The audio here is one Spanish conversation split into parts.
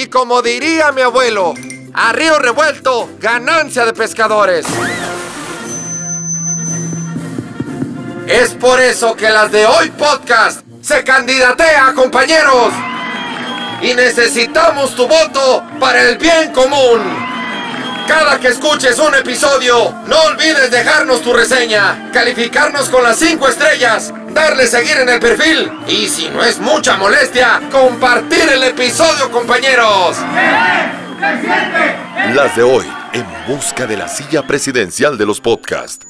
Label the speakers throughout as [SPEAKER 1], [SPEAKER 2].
[SPEAKER 1] Y como diría mi abuelo, a río revuelto, ganancia de pescadores. Es por eso que las de hoy podcast se candidatea, compañeros. Y necesitamos tu voto para el bien común. Cada que escuches un episodio, no olvides dejarnos tu reseña, calificarnos con las 5 estrellas, darle seguir en el perfil y si no es mucha molestia, compartir el episodio, compañeros.
[SPEAKER 2] Las de hoy, en busca de la silla presidencial de los podcasts.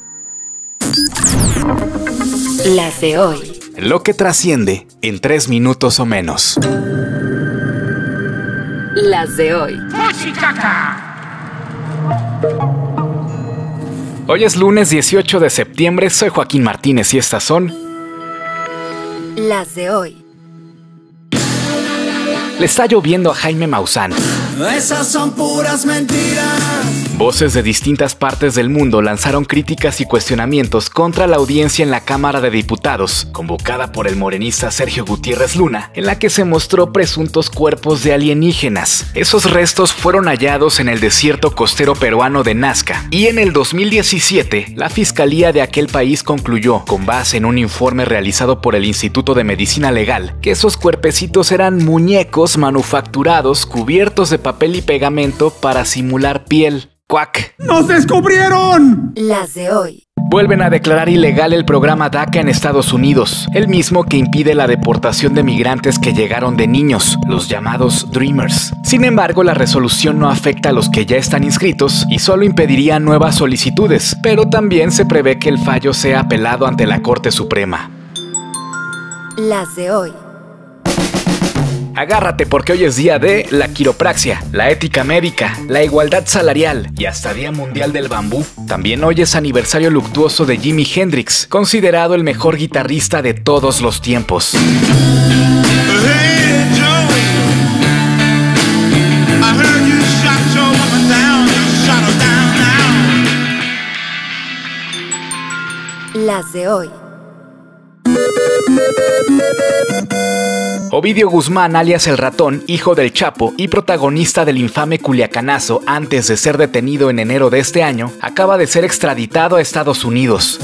[SPEAKER 3] Las de hoy.
[SPEAKER 4] Lo que trasciende en tres minutos o menos.
[SPEAKER 3] Las de hoy.
[SPEAKER 4] Hoy es lunes 18 de septiembre, soy Joaquín Martínez y estas son
[SPEAKER 3] Las de hoy.
[SPEAKER 4] Le está lloviendo a Jaime Maussan.
[SPEAKER 5] Esas son puras mentiras.
[SPEAKER 4] Voces de distintas partes del mundo lanzaron críticas y cuestionamientos contra la audiencia en la Cámara de Diputados, convocada por el morenista Sergio Gutiérrez Luna, en la que se mostró presuntos cuerpos de alienígenas. Esos restos fueron hallados en el desierto costero peruano de Nazca, y en el 2017, la Fiscalía de aquel país concluyó, con base en un informe realizado por el Instituto de Medicina Legal, que esos cuerpecitos eran muñecos manufacturados cubiertos de papel y pegamento para simular piel. ¡Cuac!
[SPEAKER 5] ¡Nos descubrieron!
[SPEAKER 3] Las de hoy.
[SPEAKER 4] Vuelven a declarar ilegal el programa DACA en Estados Unidos, el mismo que impide la deportación de migrantes que llegaron de niños, los llamados Dreamers. Sin embargo, la resolución no afecta a los que ya están inscritos y solo impediría nuevas solicitudes, pero también se prevé que el fallo sea apelado ante la Corte Suprema.
[SPEAKER 3] Las de hoy.
[SPEAKER 4] Agárrate porque hoy es día de la quiropraxia, la ética médica, la igualdad salarial y hasta Día Mundial del Bambú. También hoy es aniversario luctuoso de Jimi Hendrix, considerado el mejor guitarrista de todos los tiempos.
[SPEAKER 3] Las de hoy.
[SPEAKER 4] Ovidio Guzmán, alias El Ratón, hijo del Chapo y protagonista del infame Culiacanazo antes de ser detenido en enero de este año, acaba de ser extraditado a Estados Unidos.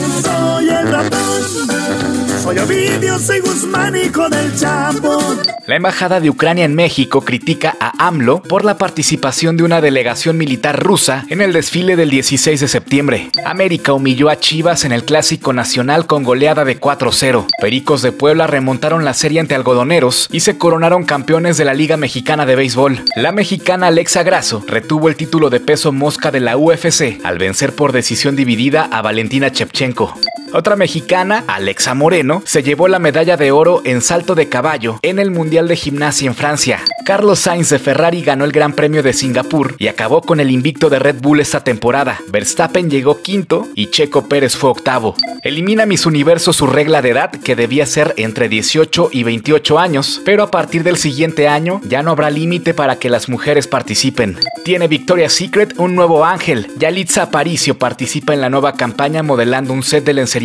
[SPEAKER 4] La Embajada de Ucrania en México critica a AMLO por la participación de una delegación militar rusa en el desfile del 16 de septiembre. América humilló a Chivas en el Clásico Nacional con goleada de 4-0. Pericos de Puebla remontaron la serie ante algodoneros y se coronaron campeones de la Liga Mexicana de Béisbol. La mexicana Alexa Grasso retuvo el título de peso mosca de la UFC al vencer por decisión dividida a Valentina Chepchenko. Otra mexicana, Alexa Moreno, se llevó la medalla de oro en salto de caballo en el Mundial de Gimnasia en Francia. Carlos Sainz de Ferrari ganó el Gran Premio de Singapur y acabó con el invicto de Red Bull esta temporada. Verstappen llegó quinto y Checo Pérez fue octavo. Elimina Miss Universo su regla de edad que debía ser entre 18 y 28 años, pero a partir del siguiente año ya no habrá límite para que las mujeres participen. Tiene Victoria's Secret un nuevo ángel. Yalitza Aparicio participa en la nueva campaña modelando un set de lencería